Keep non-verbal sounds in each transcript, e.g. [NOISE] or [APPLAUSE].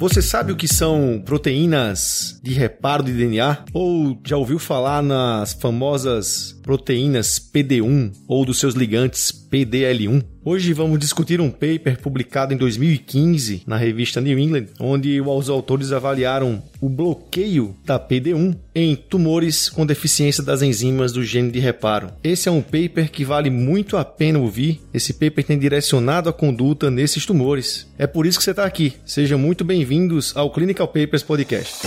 Você sabe o que são proteínas de reparo de DNA? Ou já ouviu falar nas famosas proteínas PD1 ou dos seus ligantes PDL1? Hoje vamos discutir um paper publicado em 2015 na revista New England, onde os autores avaliaram o bloqueio da PD1 em tumores com deficiência das enzimas do gene de reparo. Esse é um paper que vale muito a pena ouvir. Esse paper tem direcionado a conduta nesses tumores. É por isso que você está aqui. Sejam muito bem-vindos ao Clinical Papers Podcast.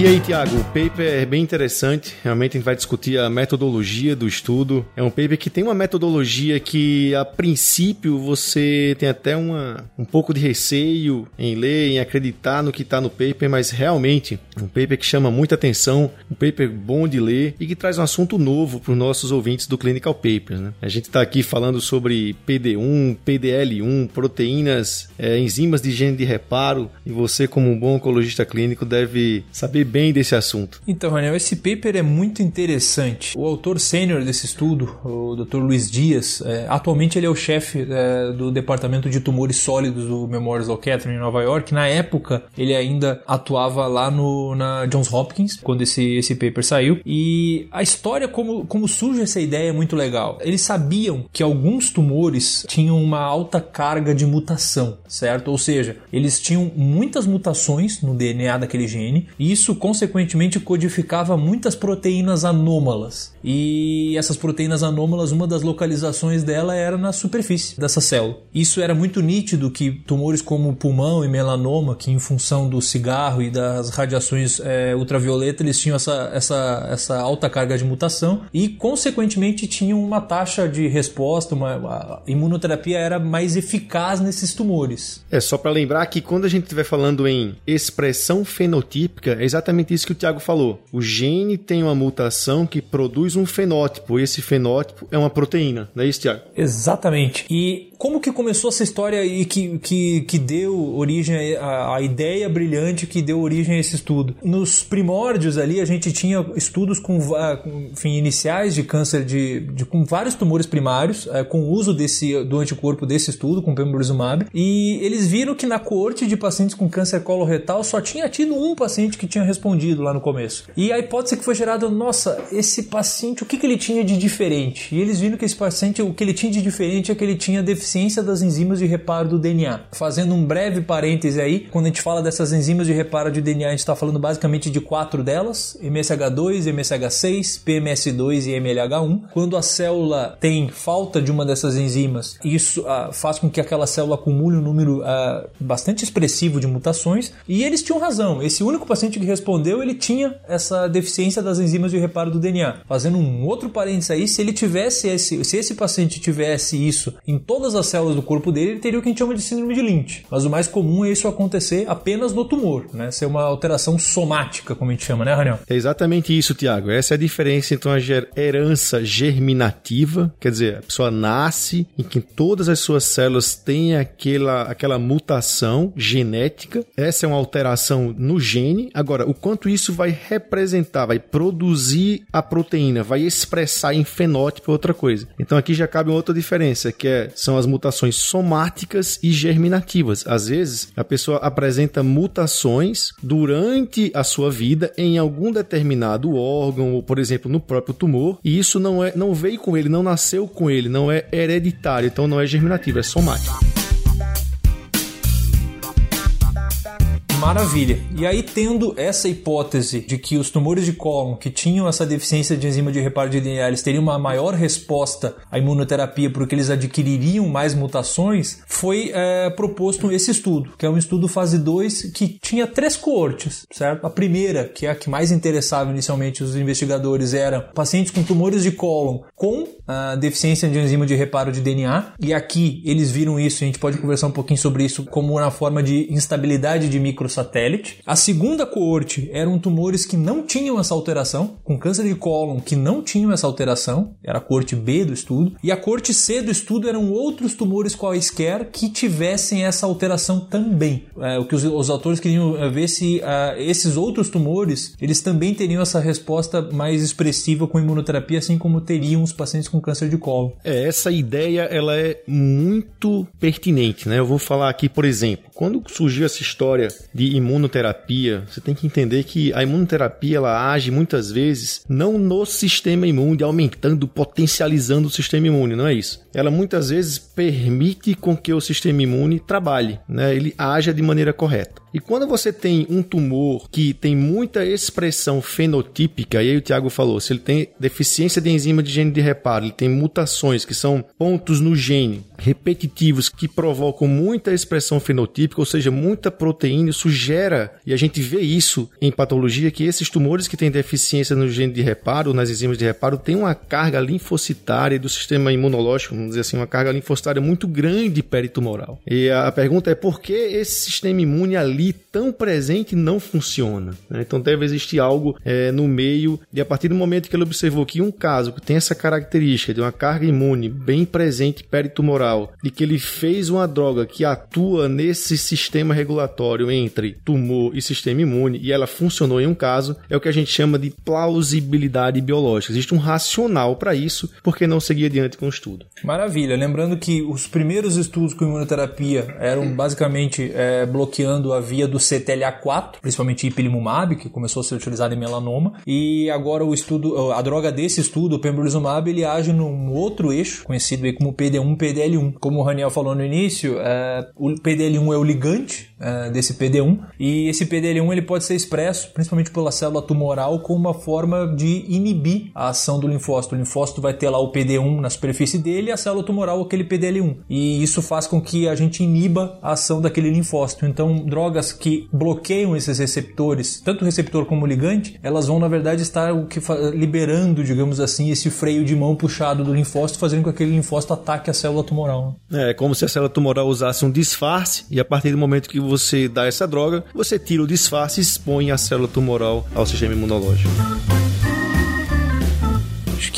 E aí, Tiago, o paper é bem interessante. Realmente a gente vai discutir a metodologia do estudo. É um paper que tem uma metodologia que, a princípio, você tem até uma, um pouco de receio em ler, em acreditar no que está no paper, mas realmente um paper que chama muita atenção, um paper bom de ler e que traz um assunto novo para os nossos ouvintes do Clinical Papers. Né? A gente está aqui falando sobre PD1, PDL1, proteínas, é, enzimas de gene de reparo, e você, como um bom oncologista clínico, deve saber bem desse assunto. Então, Raniel, esse paper é muito interessante. O autor sênior desse estudo, o Dr. Luiz Dias, é, atualmente ele é o chefe é, do departamento de tumores sólidos do Memorial Sloan Kettering em Nova York. Na época, ele ainda atuava lá no, na Johns Hopkins, quando esse, esse paper saiu. E a história, como, como surge essa ideia, é muito legal. Eles sabiam que alguns tumores tinham uma alta carga de mutação, certo? Ou seja, eles tinham muitas mutações no DNA daquele gene, e isso consequentemente codificava muitas proteínas anômalas. E essas proteínas anômalas, uma das localizações dela era na superfície dessa célula. Isso era muito nítido que tumores como pulmão e melanoma, que em função do cigarro e das radiações é, ultravioleta, eles tinham essa, essa, essa alta carga de mutação e, consequentemente, tinham uma taxa de resposta, uma, a imunoterapia era mais eficaz nesses tumores. É só para lembrar que quando a gente estiver falando em expressão fenotípica, é exatamente isso que o Tiago falou. O gene tem uma mutação que produz um fenótipo. E esse fenótipo é uma proteína, não é isso, Tiago? Exatamente. E como que começou essa história e que, que, que deu origem à, à ideia brilhante que deu origem a esse estudo? Nos primórdios ali, a gente tinha estudos com, enfim, iniciais de câncer de, de com vários tumores primários, é, com o uso desse, do anticorpo desse estudo, com pembrolizumab, e eles viram que na coorte de pacientes com câncer coloretal só tinha tido um paciente que tinha respondido lá no começo. E a hipótese que foi gerada, nossa, esse paciente, o que, que ele tinha de diferente? E eles viram que esse paciente, o que ele tinha de diferente é que ele tinha deficiência das enzimas de reparo do DNA. Fazendo um breve parêntese aí, quando a gente fala dessas enzimas de reparo de DNA, a gente está falando basicamente de quatro delas: MSH2, MSH6, PMS2 e MLH1. Quando a célula tem falta de uma dessas enzimas, isso ah, faz com que aquela célula acumule um número ah, bastante expressivo de mutações. E eles tinham razão. Esse único paciente que respondeu, ele tinha essa deficiência das enzimas de reparo do DNA. Fazendo um outro parênteses aí, se ele tivesse esse, se esse paciente tivesse isso em todas as as células do corpo dele, ele teria o que a gente chama de síndrome de Lynch. Mas o mais comum é isso acontecer apenas no tumor, né? Ser uma alteração somática, como a gente chama, né, Raniel? É exatamente isso, Tiago. Essa é a diferença entre uma herança germinativa, quer dizer, a pessoa nasce em que todas as suas células têm aquela, aquela mutação genética. Essa é uma alteração no gene. Agora, o quanto isso vai representar, vai produzir a proteína, vai expressar em fenótipo outra coisa. Então aqui já cabe outra diferença, que é, são as mutações somáticas e germinativas. Às vezes, a pessoa apresenta mutações durante a sua vida em algum determinado órgão, ou por exemplo, no próprio tumor, e isso não é não veio com ele, não nasceu com ele, não é hereditário, então não é germinativo, é somático. Maravilha. E aí, tendo essa hipótese de que os tumores de cólon que tinham essa deficiência de enzima de reparo de DNA, eles teriam uma maior resposta à imunoterapia porque eles adquiririam mais mutações, foi é, proposto esse estudo, que é um estudo fase 2 que tinha três coortes, certo? A primeira, que é a que mais interessava inicialmente os investigadores, era pacientes com tumores de cólon com a deficiência de enzima de reparo de DNA, e aqui eles viram isso, a gente pode conversar um pouquinho sobre isso, como na forma de instabilidade de micro microsatélite. A segunda coorte eram tumores que não tinham essa alteração, com câncer de cólon que não tinham essa alteração, era a coorte B do estudo. E a coorte C do estudo eram outros tumores quaisquer que tivessem essa alteração também. É, o que os, os autores queriam é, ver se uh, esses outros tumores, eles também teriam essa resposta mais expressiva com imunoterapia, assim como teriam os pacientes com câncer de colo. É, essa ideia ela é muito pertinente, né? Eu vou falar aqui, por exemplo, quando surgiu essa história de imunoterapia, você tem que entender que a imunoterapia ela age muitas vezes não no sistema imune, aumentando, potencializando o sistema imune, não é isso. Ela muitas vezes permite com que o sistema imune trabalhe, né? Ele haja de maneira correta. E quando você tem um tumor que tem muita expressão fenotípica, e aí o Tiago falou, se ele tem deficiência de enzima de gene de reparo, ele tem mutações que são pontos no gene repetitivos que provocam muita expressão fenotípica, ou seja, muita proteína, isso gera, e a gente vê isso em patologia, que esses tumores que têm deficiência no gene de reparo, nas enzimas de reparo, têm uma carga linfocitária do sistema imunológico, vamos dizer assim, uma carga linfocitária muito grande peritumoral. E a pergunta é por que esse sistema imune ali ali tão presente não funciona. Né? Então deve existir algo é, no meio, e a partir do momento que ele observou que um caso que tem essa característica de uma carga imune bem presente peritumoral, e que ele fez uma droga que atua nesse sistema regulatório entre tumor e sistema imune, e ela funcionou em um caso, é o que a gente chama de plausibilidade biológica. Existe um racional para isso, porque não seguir adiante com o estudo. Maravilha. Lembrando que os primeiros estudos com imunoterapia eram basicamente é, bloqueando a via do CTLA4, principalmente ipilimumab, que começou a ser utilizado em melanoma, e agora o estudo, a droga desse estudo, o pembrolizumab, ele age num outro eixo, conhecido aí como PD1, PDL1. Como o Raniel falou no início, é, o PDL1 é o ligante é, desse PD1, e esse PDL1 ele pode ser expresso, principalmente pela célula tumoral, como uma forma de inibir a ação do linfócito. O linfócito vai ter lá o PD1 na superfície dele e a célula tumoral aquele PDL1. E isso faz com que a gente iniba a ação daquele linfócito. Então, drogas drogas que bloqueiam esses receptores, tanto o receptor como o ligante, elas vão na verdade estar o que liberando, digamos assim, esse freio de mão puxado do linfócito, fazendo com que aquele linfócito ataque a célula tumoral. É, como se a célula tumoral usasse um disfarce e a partir do momento que você dá essa droga, você tira o disfarce e expõe a célula tumoral ao sistema imunológico.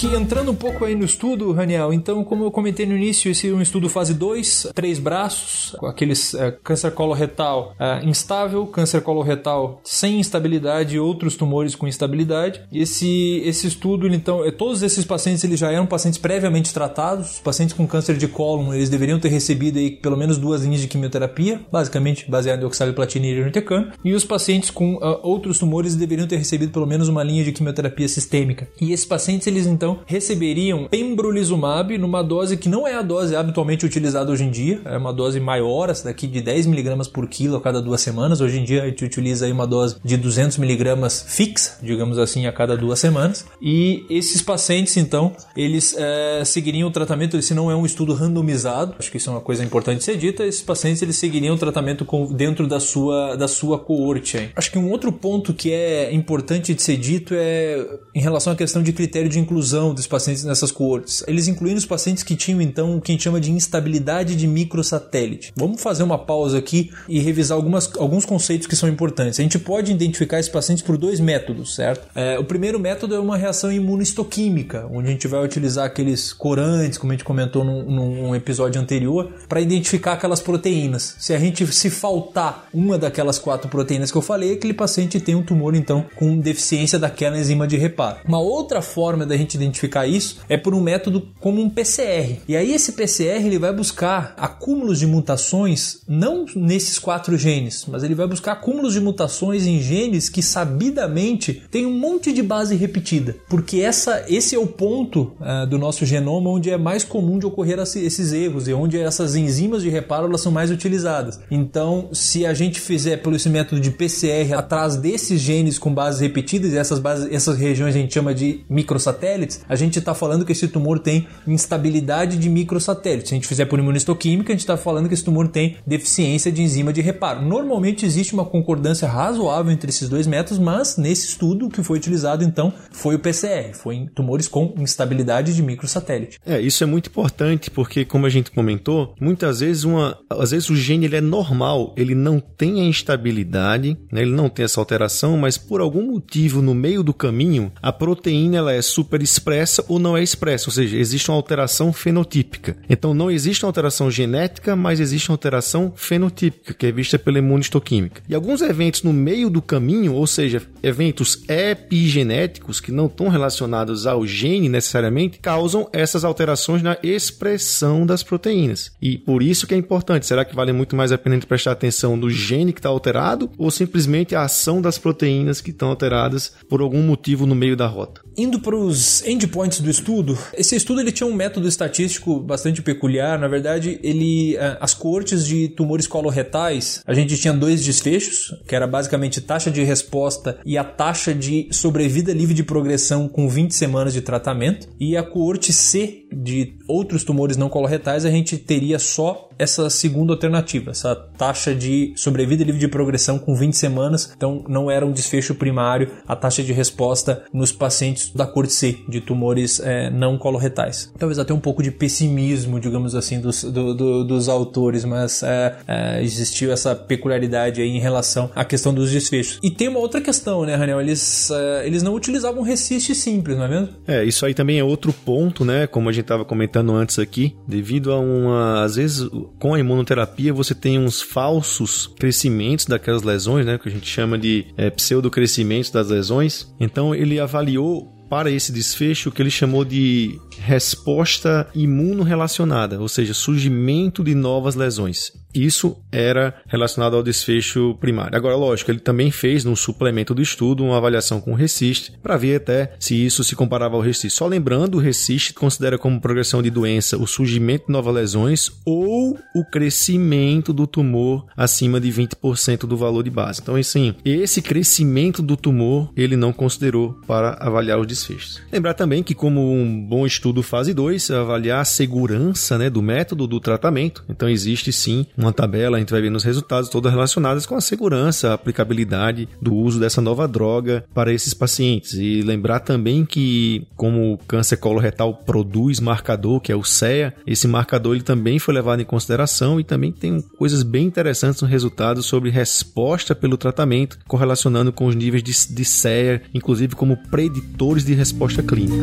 Que entrando um pouco aí no estudo, Raniel, então, como eu comentei no início, esse é um estudo fase 2, três braços, com aqueles é, câncer coloretal é, instável, câncer coloretal sem instabilidade e outros tumores com instabilidade. Esse, esse estudo, então, é, todos esses pacientes eles já eram pacientes previamente tratados, os pacientes com câncer de cólon, eles deveriam ter recebido aí pelo menos duas linhas de quimioterapia, basicamente baseado em oxaliplatina e irinotecan, e os pacientes com uh, outros tumores deveriam ter recebido pelo menos uma linha de quimioterapia sistêmica. E esses pacientes, eles então receberiam pembrolizumab numa dose que não é a dose habitualmente utilizada hoje em dia, é uma dose maior, essa daqui de 10 mg por quilo a cada duas semanas. Hoje em dia a gente utiliza aí uma dose de 200 mg fixa, digamos assim, a cada duas semanas. E esses pacientes, então, eles é, seguiriam o tratamento, esse não é um estudo randomizado, acho que isso é uma coisa importante ser dita, esses pacientes eles seguiriam o tratamento com, dentro da sua, da sua coorte. Acho que um outro ponto que é importante de ser dito é em relação à questão de critério de inclusão dos pacientes nessas coortes. Eles incluíram os pacientes que tinham então o que a gente chama de instabilidade de microsatélite. Vamos fazer uma pausa aqui e revisar algumas, alguns conceitos que são importantes. A gente pode identificar esses pacientes por dois métodos, certo? É, o primeiro método é uma reação imunohistoquímica, onde a gente vai utilizar aqueles corantes, como a gente comentou num, num episódio anterior, para identificar aquelas proteínas. Se a gente se faltar uma daquelas quatro proteínas que eu falei, aquele paciente tem um tumor então com deficiência daquela enzima de reparo. Uma outra forma da gente gente identificar isso é por um método como um PCR. E aí esse PCR ele vai buscar acúmulos de mutações não nesses quatro genes, mas ele vai buscar acúmulos de mutações em genes que sabidamente tem um monte de base repetida, porque essa esse é o ponto uh, do nosso genoma onde é mais comum de ocorrer esses erros e onde essas enzimas de reparo elas são mais utilizadas. Então, se a gente fizer pelo esse método de PCR atrás desses genes com bases repetidas, essas bases, essas regiões a gente chama de microsatélites microsatélites, a gente está falando que esse tumor tem instabilidade de microsatélites. Se a gente fizer por imunistoquímica, a gente está falando que esse tumor tem deficiência de enzima de reparo. Normalmente existe uma concordância razoável entre esses dois métodos, mas nesse estudo que foi utilizado então foi o PCR, foi em tumores com instabilidade de microsatélite. É, isso é muito importante porque, como a gente comentou, muitas vezes uma, às vezes o gene ele é normal, ele não tem a instabilidade, né, ele não tem essa alteração, mas por algum motivo no meio do caminho a proteína ela é super expressa ou não é expressa, ou seja, existe uma alteração fenotípica. Então não existe uma alteração genética, mas existe uma alteração fenotípica que é vista pela imunistoquímica. E alguns eventos no meio do caminho, ou seja, eventos epigenéticos que não estão relacionados ao gene necessariamente, causam essas alterações na expressão das proteínas. E por isso que é importante. Será que vale muito mais a pena a gente prestar atenção no gene que está alterado ou simplesmente a ação das proteínas que estão alteradas por algum motivo no meio da rota? Indo para os endpoints do estudo, esse estudo ele tinha um método estatístico bastante peculiar. Na verdade, ele eh, as cortes de tumores coloretais, a gente tinha dois desfechos, que era basicamente taxa de resposta e a taxa de sobrevida livre de progressão com 20 semanas de tratamento. E a coorte C de outros tumores não coloretais, a gente teria só essa segunda alternativa, essa taxa de sobrevida livre de progressão com 20 semanas. Então, não era um desfecho primário a taxa de resposta nos pacientes da corte C, de tumores é, não coloretais. Talvez até um pouco de pessimismo, digamos assim, dos, do, do, dos autores, mas é, é, existiu essa peculiaridade aí em relação à questão dos desfechos. E tem uma outra questão, né, Raniel? Eles, eles não utilizavam resist simples, não é mesmo? É, isso aí também é outro ponto, né? Como a gente estava comentando antes aqui, devido a uma. Às vezes, com a imunoterapia, você tem uns falsos crescimentos daquelas lesões, né? Que a gente chama de é, pseudocrescimento das lesões. Então, ele avaliou para esse desfecho que ele chamou de resposta imunorrelacionada, ou seja, surgimento de novas lesões. Isso era relacionado ao desfecho primário. Agora, lógico, ele também fez no suplemento do estudo uma avaliação com o RECIST para ver até se isso se comparava ao RECIST. Só lembrando, o RECIST considera como progressão de doença o surgimento de novas lesões ou o crescimento do tumor acima de 20% do valor de base. Então, assim, esse crescimento do tumor ele não considerou para avaliar os desfechos. Lembrar também que, como um bom estudo fase 2, avaliar a segurança né, do método do tratamento. Então, existe sim uma tabela, a gente vai ver nos resultados todas relacionadas com a segurança, a aplicabilidade do uso dessa nova droga para esses pacientes. E lembrar também que, como o câncer coloretal produz marcador, que é o CEA, esse marcador ele também foi levado em consideração e também tem coisas bem interessantes no resultado sobre resposta pelo tratamento, correlacionando com os níveis de, de CEA, inclusive como preditores de resposta clínica.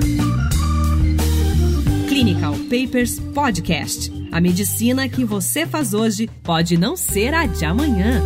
Clinical Papers Podcast. A medicina que você faz hoje pode não ser a de amanhã.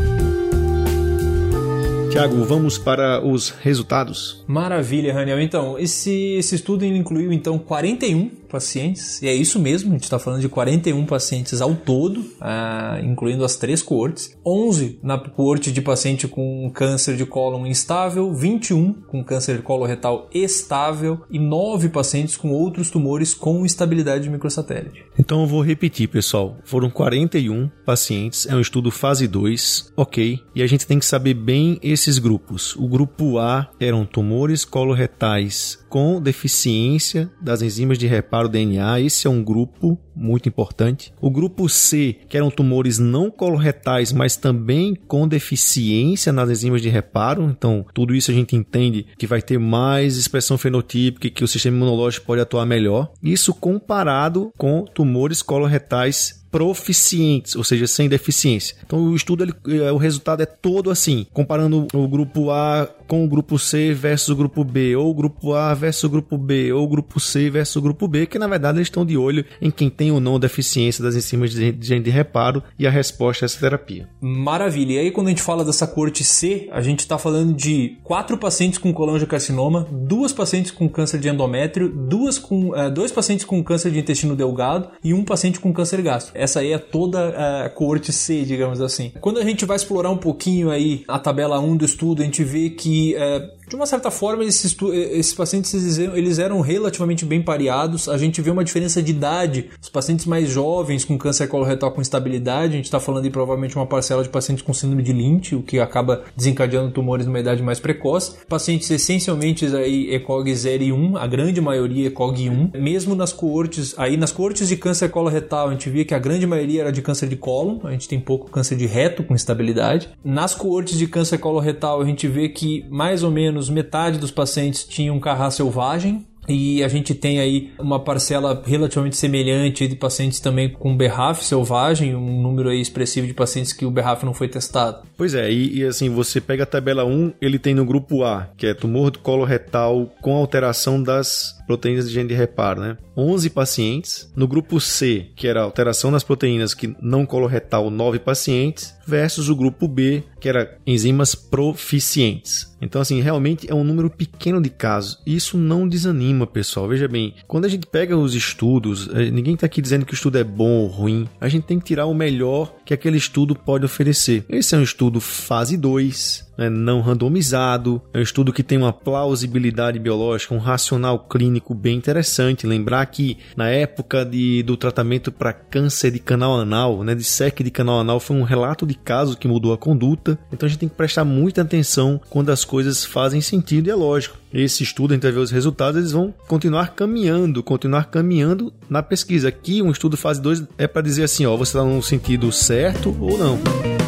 Tiago, vamos para os resultados. Maravilha, Raniel. Então, esse, esse estudo incluiu então 41 pacientes, e é isso mesmo, a gente está falando de 41 pacientes ao todo, ah, incluindo as três coortes, 11 na coorte de paciente com câncer de cólon instável, 21 com câncer de colo retal estável e 9 pacientes com outros tumores com instabilidade de microsatélite. Então eu vou repetir, pessoal, foram 41 pacientes, é um estudo fase 2, ok, e a gente tem que saber bem esses grupos. O grupo A eram tumores coloretais com deficiência das enzimas de reparo DNA. Esse é um grupo muito importante. O grupo C, que eram tumores não coloretais, mas também com deficiência nas enzimas de reparo. Então, tudo isso a gente entende que vai ter mais expressão fenotípica e que o sistema imunológico pode atuar melhor. Isso comparado com tumores coloretais proficientes, ou seja, sem deficiência. Então o estudo, ele, é, o resultado é todo assim, comparando o grupo A com o grupo C versus o grupo B, ou o grupo A versus o grupo B, ou o grupo C versus o grupo B, que na verdade eles estão de olho em quem tem ou não deficiência das enzimas de, de, de reparo e a resposta a essa terapia. Maravilha. E aí quando a gente fala dessa corte C, a gente está falando de quatro pacientes com colangiocarcinoma, duas pacientes com câncer de endométrio, duas com, uh, dois pacientes com câncer de intestino delgado e um paciente com câncer gástrico. Essa aí é toda a coorte C, digamos assim. Quando a gente vai explorar um pouquinho aí a tabela 1 do estudo, a gente vê que é, de uma certa forma, esses, esses pacientes eles eram relativamente bem pareados. A gente vê uma diferença de idade. Os pacientes mais jovens com câncer coloretal com estabilidade, a gente está falando de provavelmente uma parcela de pacientes com síndrome de Lynch, o que acaba desencadeando tumores numa idade mais precoce. Pacientes essencialmente aí ECOG 0 e 1, a grande maioria ECOG 1. Mesmo nas coortes, aí nas coortes de câncer coloretal, a gente via que a grande maioria era de câncer de cólon, a gente tem pouco câncer de reto com estabilidade. Nas coortes de câncer coloretal, a gente vê que mais ou menos metade dos pacientes tinham carrá selvagem, e a gente tem aí uma parcela relativamente semelhante de pacientes também com BRAF selvagem, um número aí expressivo de pacientes que o BRAF não foi testado. Pois é, e, e, assim, você pega a tabela 1, ele tem no grupo A, que é tumor do colo retal com alteração das proteínas de gene de reparo, né? 11 pacientes. No grupo C, que era alteração nas proteínas que não coloretal, 9 pacientes, versus o grupo B, que era enzimas proficientes. Então, assim, realmente é um número pequeno de casos. Isso não desanima, pessoal. Veja bem, quando a gente pega os estudos, eh, ninguém está aqui dizendo que o estudo é bom ou ruim. A gente tem que tirar o melhor que aquele estudo pode oferecer. Esse é um estudo fase 2, né, não randomizado, é um estudo que tem uma plausibilidade biológica, um racional clínico bem interessante. Lembrar que na época de, do tratamento para câncer de canal anal, né, de SEC de canal anal, foi um relato de caso que mudou a conduta. Então a gente tem que prestar muita atenção quando as coisas fazem sentido e é lógico. Esse estudo, a gente vai ver os resultados, eles vão continuar caminhando, continuar caminhando na pesquisa. Aqui, um estudo fase 2 é para dizer assim, ó, você está no sentido certo ou não.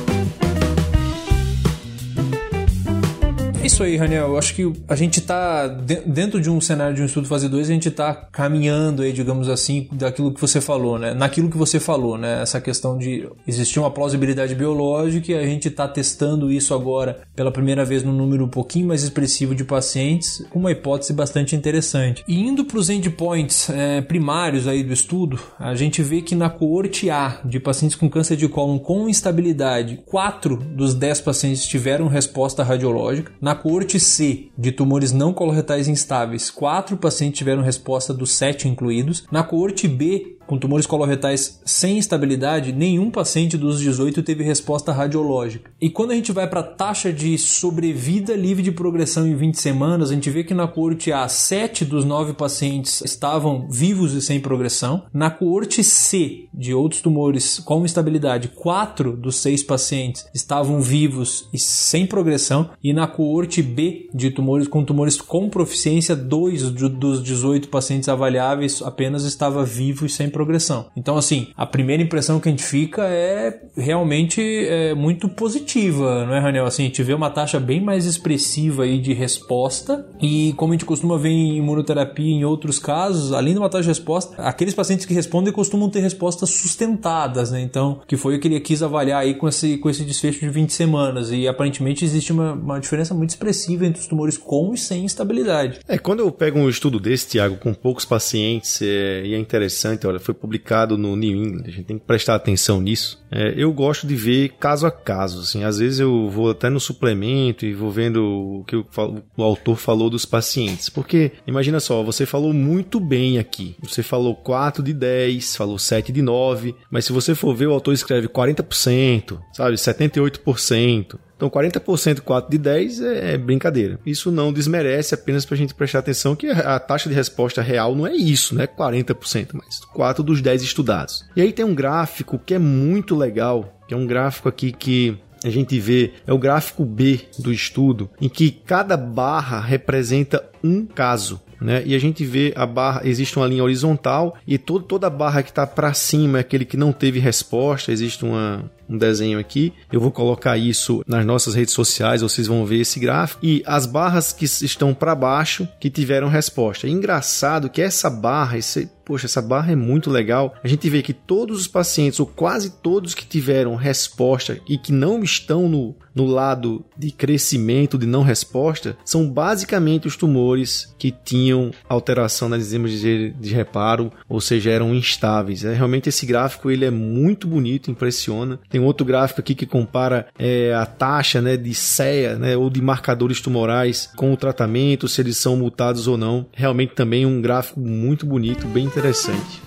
É isso aí, Raniel. Eu acho que a gente está dentro de um cenário de um estudo fase 2, a gente está caminhando aí, digamos assim, daquilo que você falou, né? Naquilo que você falou, né? Essa questão de existir uma plausibilidade biológica e a gente está testando isso agora pela primeira vez num número um pouquinho mais expressivo de pacientes, com uma hipótese bastante interessante. E indo para os endpoints é, primários aí do estudo, a gente vê que na coorte A de pacientes com câncer de cólon com instabilidade, 4 dos 10 pacientes tiveram resposta radiológica. Na na coorte C, de tumores não coloretais instáveis, quatro pacientes tiveram resposta dos sete incluídos. Na coorte B, com tumores coloretais sem estabilidade, nenhum paciente dos 18 teve resposta radiológica. E quando a gente vai para a taxa de sobrevida livre de progressão em 20 semanas, a gente vê que na coorte A, 7 dos 9 pacientes estavam vivos e sem progressão. Na coorte C, de outros tumores com estabilidade, 4 dos 6 pacientes estavam vivos e sem progressão. E na coorte B, de tumores com tumores com proficiência, 2 dos 18 pacientes avaliáveis apenas estava vivo e sem progressão. Então, assim, a primeira impressão que a gente fica é realmente é, muito positiva, não é, Raniel? Assim, a gente vê uma taxa bem mais expressiva aí de resposta e como a gente costuma ver em imunoterapia em outros casos, além de uma taxa de resposta, aqueles pacientes que respondem costumam ter respostas sustentadas, né? Então, que foi o que ele quis avaliar aí com esse, com esse desfecho de 20 semanas e aparentemente existe uma, uma diferença muito expressiva entre os tumores com e sem estabilidade. É, quando eu pego um estudo desse, Tiago, com poucos pacientes, é, e é interessante, olha, foi publicado no New England, a gente tem que prestar atenção nisso. É, eu gosto de ver caso a caso, assim, às vezes eu vou até no suplemento e vou vendo o que o, o autor falou dos pacientes, porque imagina só, você falou muito bem aqui, você falou 4 de 10, falou 7 de 9, mas se você for ver, o autor escreve 40%, sabe, 78%, então 40% 4 de 10 é, é brincadeira. Isso não desmerece apenas para a gente prestar atenção que a taxa de resposta real não é isso, né? 40%, mas 4 dos 10 estudados. E aí tem um gráfico que é muito legal, que é um gráfico aqui que a gente vê é o gráfico B do estudo, em que cada barra representa um caso. Né? E a gente vê a barra, existe uma linha horizontal e todo, toda a barra que está para cima é aquele que não teve resposta, existe uma, um desenho aqui. Eu vou colocar isso nas nossas redes sociais, vocês vão ver esse gráfico. E as barras que estão para baixo que tiveram resposta. É engraçado que essa barra, esse, poxa, essa barra é muito legal. A gente vê que todos os pacientes, ou quase todos que tiveram resposta e que não estão no, no lado de crescimento, de não resposta, são basicamente os tumores que tinham alteração nas enzimas de, de reparo, ou seja, eram instáveis. É, realmente esse gráfico ele é muito bonito, impressiona. Tem outro gráfico aqui que compara é, a taxa né, de CEA né, ou de marcadores tumorais com o tratamento, se eles são mutados ou não. Realmente também um gráfico muito bonito, bem interessante.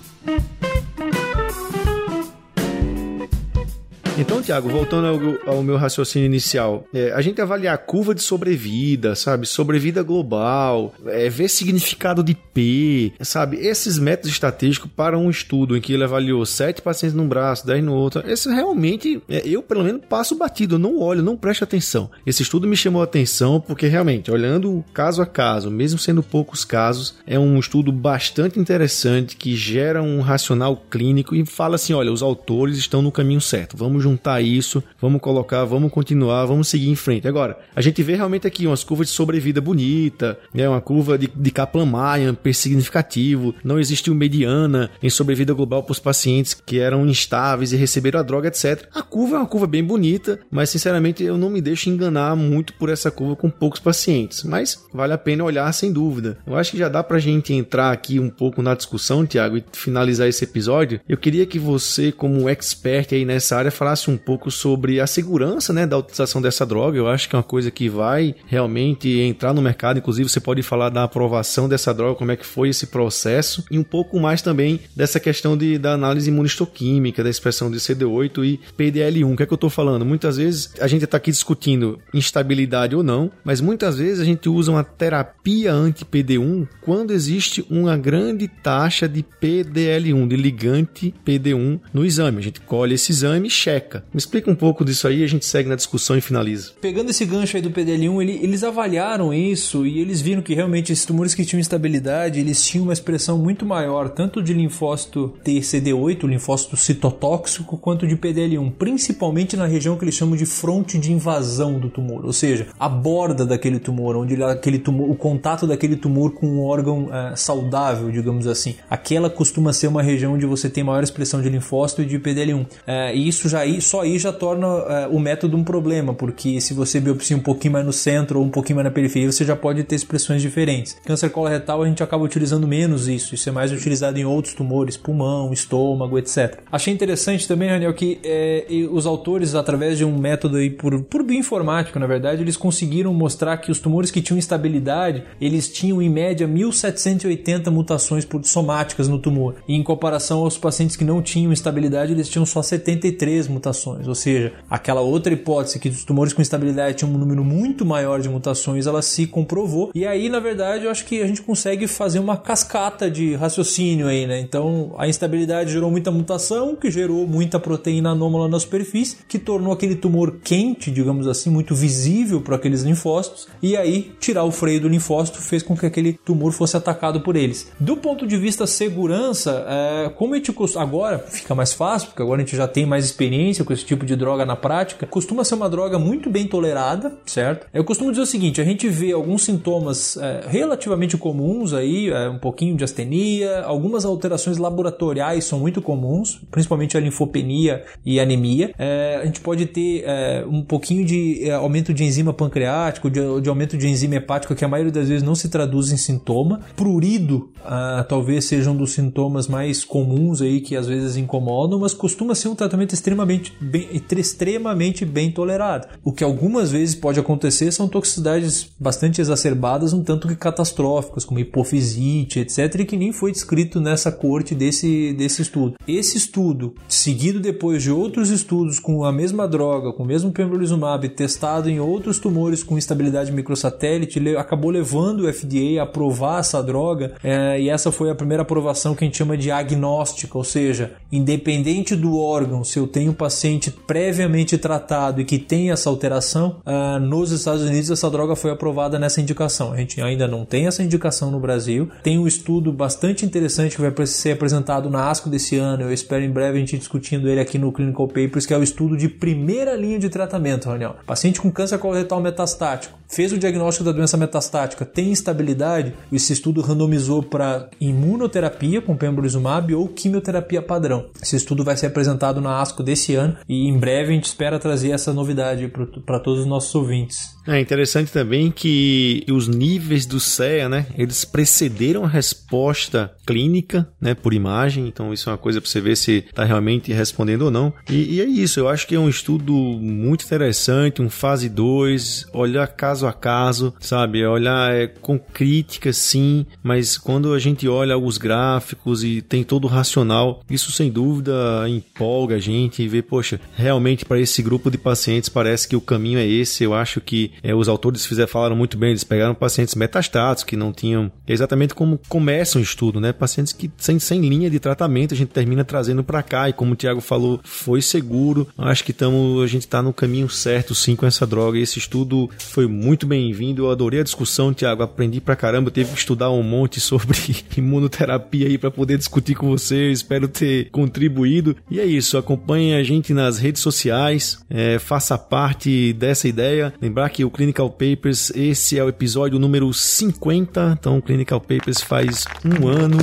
Então, Tiago, voltando ao, ao, meu raciocínio inicial, é, a gente avaliar a curva de sobrevida, sabe? Sobrevida global, é, ver significado de P, sabe? Esses métodos estatísticos para um estudo em que ele avaliou sete pacientes num braço, dez no outro, esse realmente, é, eu pelo menos passo batido, não olho, não presto atenção. Esse estudo me chamou a atenção porque realmente, olhando caso a caso, mesmo sendo poucos casos, é um estudo bastante interessante que gera um racional clínico e fala assim: olha, os autores estão no caminho certo, vamos juntar isso, vamos colocar, vamos continuar, vamos seguir em frente. Agora, a gente vê realmente aqui umas curvas de sobrevida bonita, né, uma curva de, de Kaplan-Meier significativo, não existiu mediana em sobrevida global para os pacientes que eram instáveis e receberam a droga, etc. A curva é uma curva bem bonita, mas sinceramente eu não me deixo enganar muito por essa curva com poucos pacientes, mas vale a pena olhar sem dúvida. Eu acho que já dá para a gente entrar aqui um pouco na discussão, Tiago, e finalizar esse episódio. Eu queria que você, como expert aí nessa área, falasse um pouco sobre a segurança né, da utilização dessa droga. Eu acho que é uma coisa que vai realmente entrar no mercado. Inclusive, você pode falar da aprovação dessa droga, como é que foi esse processo, e um pouco mais também dessa questão de, da análise imunistoquímica, da expressão de CD8 e PDL1. O que é que eu estou falando? Muitas vezes a gente está aqui discutindo instabilidade ou não, mas muitas vezes a gente usa uma terapia anti-PD1 quando existe uma grande taxa de PDL1, de ligante PD1 no exame. A gente colhe esse exame e checa me explica um pouco disso aí, a gente segue na discussão e finaliza. Pegando esse gancho aí do PDL1, ele, eles avaliaram isso e eles viram que realmente esses tumores que tinham instabilidade, eles tinham uma expressão muito maior, tanto de linfócito TCD8, linfócito citotóxico, quanto de PDL1, principalmente na região que eles chamam de fronte de invasão do tumor, ou seja, a borda daquele tumor, onde aquele tumor, o contato daquele tumor com um órgão é, saudável, digamos assim. Aquela costuma ser uma região onde você tem maior expressão de linfócito e de PDL1. É, e isso já aí, só aí já torna uh, o método um problema, porque se você biopsia um pouquinho mais no centro ou um pouquinho mais na periferia, você já pode ter expressões diferentes. Câncer coloretal a gente acaba utilizando menos isso, isso é mais utilizado em outros tumores, pulmão, estômago, etc. Achei interessante também, Daniel, que é, os autores, através de um método aí por, por bioinformático, na verdade, eles conseguiram mostrar que os tumores que tinham instabilidade, eles tinham em média 1780 mutações por, somáticas no tumor, e em comparação aos pacientes que não tinham instabilidade, eles tinham só 73 mutações mutações, ou seja, aquela outra hipótese que os tumores com instabilidade tinham um número muito maior de mutações, ela se comprovou. E aí, na verdade, eu acho que a gente consegue fazer uma cascata de raciocínio aí, né? Então, a instabilidade gerou muita mutação, que gerou muita proteína anômala na superfície, que tornou aquele tumor quente, digamos assim, muito visível para aqueles linfócitos, e aí tirar o freio do linfócito fez com que aquele tumor fosse atacado por eles. Do ponto de vista segurança, é, como a gente agora fica mais fácil, porque agora a gente já tem mais experiência experiência com esse tipo de droga na prática, costuma ser uma droga muito bem tolerada, certo? Eu costumo dizer o seguinte: a gente vê alguns sintomas é, relativamente comuns aí, é, um pouquinho de astenia, algumas alterações laboratoriais são muito comuns, principalmente a linfopenia e anemia. É, a gente pode ter é, um pouquinho de é, aumento de enzima pancreático, de, de, aumento de enzima hepática, que a maioria das vezes não se traduz em sintoma. Prurido, ah, talvez seja um dos sintomas mais comuns aí que às vezes incomodam, mas costuma ser um tratamento extremamente extremamente bem, extremamente bem tolerado. O que algumas vezes pode acontecer são toxicidades bastante exacerbadas, um tanto que catastróficas, como hipofisite, etc., e que nem foi descrito nessa corte desse, desse estudo. Esse estudo, seguido depois de outros estudos com a mesma droga, com o mesmo pembrolizumab, testado em outros tumores com instabilidade microsatélite, acabou levando o FDA a aprovar essa droga, é, e essa foi a primeira aprovação que a gente chama de agnóstica, ou seja, independente do órgão, se eu tenho paciente paciente previamente tratado e que tem essa alteração, uh, nos Estados Unidos essa droga foi aprovada nessa indicação. A gente ainda não tem essa indicação no Brasil. Tem um estudo bastante interessante que vai ser apresentado na ASCO desse ano. Eu espero em breve a gente discutindo ele aqui no Clinical Papers, que é o estudo de primeira linha de tratamento, Raniel. Paciente com câncer coloretal metastático, fez o diagnóstico da doença metastática, tem instabilidade, esse estudo randomizou para imunoterapia com pembrolizumab ou quimioterapia padrão. Esse estudo vai ser apresentado na ASCO desse ano e em breve a gente espera trazer essa novidade para todos os nossos ouvintes. É interessante também que os níveis do CEA, né, eles precederam a resposta clínica, né, por imagem, então isso é uma coisa para você ver se está realmente respondendo ou não. E, e, é isso, eu acho que é um estudo muito interessante, um fase 2, olhar caso a caso, sabe, olhar é, com crítica sim, mas quando a gente olha os gráficos e tem todo o racional, isso sem dúvida empolga a gente e vê poxa, realmente para esse grupo de pacientes parece que o caminho é esse. Eu acho que é, os autores fizeram, falaram muito bem, eles pegaram pacientes metastatos que não tinham. Exatamente como começa um estudo, né? Pacientes que sem, sem linha de tratamento a gente termina trazendo para cá e como o Tiago falou, foi seguro. Acho que tamo, a gente está no caminho certo sim com essa droga. Esse estudo foi muito bem-vindo. Eu adorei a discussão, Tiago. Aprendi pra caramba. Teve que estudar um monte sobre [LAUGHS] imunoterapia aí para poder discutir com você. Espero ter contribuído. E é isso. Acompanhe a gente nas redes sociais. É, faça parte dessa ideia. Lembrar que o Clinical Papers, esse é o episódio número 50. Então, o Clinical Papers faz um ano.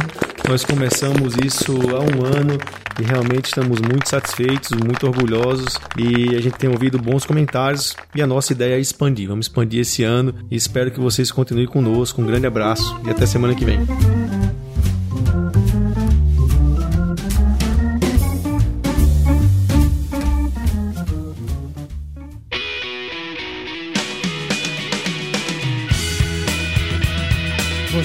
Nós começamos isso há um ano e realmente estamos muito satisfeitos, muito orgulhosos e a gente tem ouvido bons comentários e a nossa ideia é expandir. Vamos expandir esse ano e espero que vocês continuem conosco. Um grande abraço e até semana que vem.